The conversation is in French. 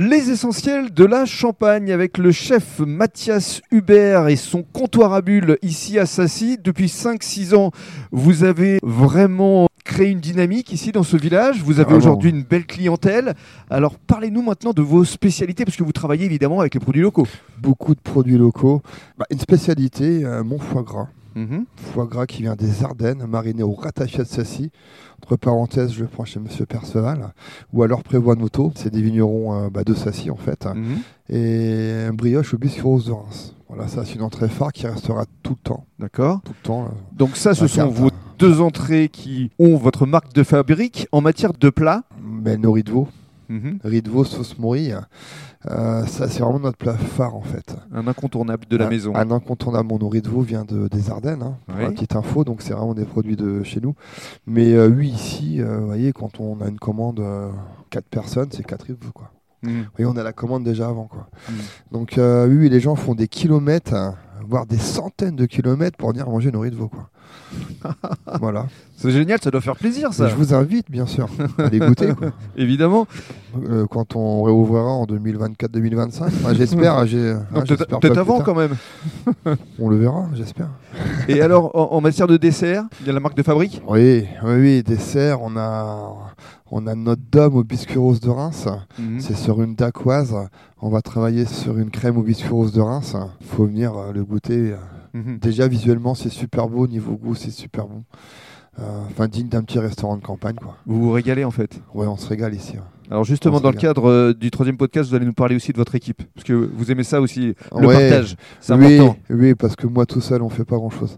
Les essentiels de la Champagne avec le chef Mathias Hubert et son comptoir à bulles ici à Sassy. Depuis 5-6 ans, vous avez vraiment créé une dynamique ici dans ce village. Vous avez Ah aujourd'hui une belle clientèle. Alors parlez-nous maintenant de vos spécialités parce que vous travaillez évidemment avec les produits locaux. Beaucoup de produits locaux. Bah, une spécialité, euh, mon foie gras. Mhm. Foie gras qui vient des Ardennes, mariné au rattaché de Sassy. Entre parenthèses, je le prends chez Monsieur Perceval. Ou alors Prévoit Noto. C'est des vignerons euh, bah, de Sassy en fait. Mhm. Et un brioche au biscuit rose de Reims. Voilà, ça c'est une entrée phare qui restera tout le temps. D'accord. Tout le temps. euh, Donc ça, ce sont carte, vos deux entrées qui ont votre marque de fabrique en matière de plats. Mais nos riz de veau. Mhm. Riz de veau, sauce morille. Euh, ça c'est vraiment notre plat phare en fait. Un incontournable de la un, maison. Un incontournable, mon riz de veau vient de, des Ardennes, hein, pour Oui. la petite info, donc c'est vraiment des produits de chez nous. Mais euh, oui, ici, euh, vous voyez, quand on a une commande, 4 personnes, c'est 4 riz de veau, quoi. Mhm. Vous voyez, on a la commande déjà avant, quoi. Mhm. Donc oui, oui, les gens font des kilomètres, hein, voire des centaines de kilomètres pour venir manger nos riz de veau, quoi. voilà. C'est génial, ça doit faire plaisir ça. Et je vous invite, bien sûr, à les goûter, quoi. Évidemment. Euh, quand on réouvrira en 2024-2025. Enfin, j'espère, j'ai- Donc, peut-être avant quand même. On le verra, j'espère. Et alors, en, en matière de dessert, il y a la marque de fabrique Oui, oui, oui, dessert, on a, on a notre dôme au biscuit rose de Reims. Mhm. C'est sur une dacquoise. On va travailler sur une crème au biscuit rose de Reims. faut venir euh, le goûter. Mhm. Déjà, visuellement, c'est super beau. Niveau goût, c'est super bon. Euh, Enfin, digne d'un petit restaurant de campagne, quoi. Vous vous régalez en fait? Ouais, on se régale ici. ouais. Alors justement, dans le cadre euh, du troisième podcast, vous allez nous parler aussi de votre équipe. Parce que vous aimez ça aussi, le Ouais, partage. C'est oui, important. oui, parce que moi tout seul, on fait pas grand chose.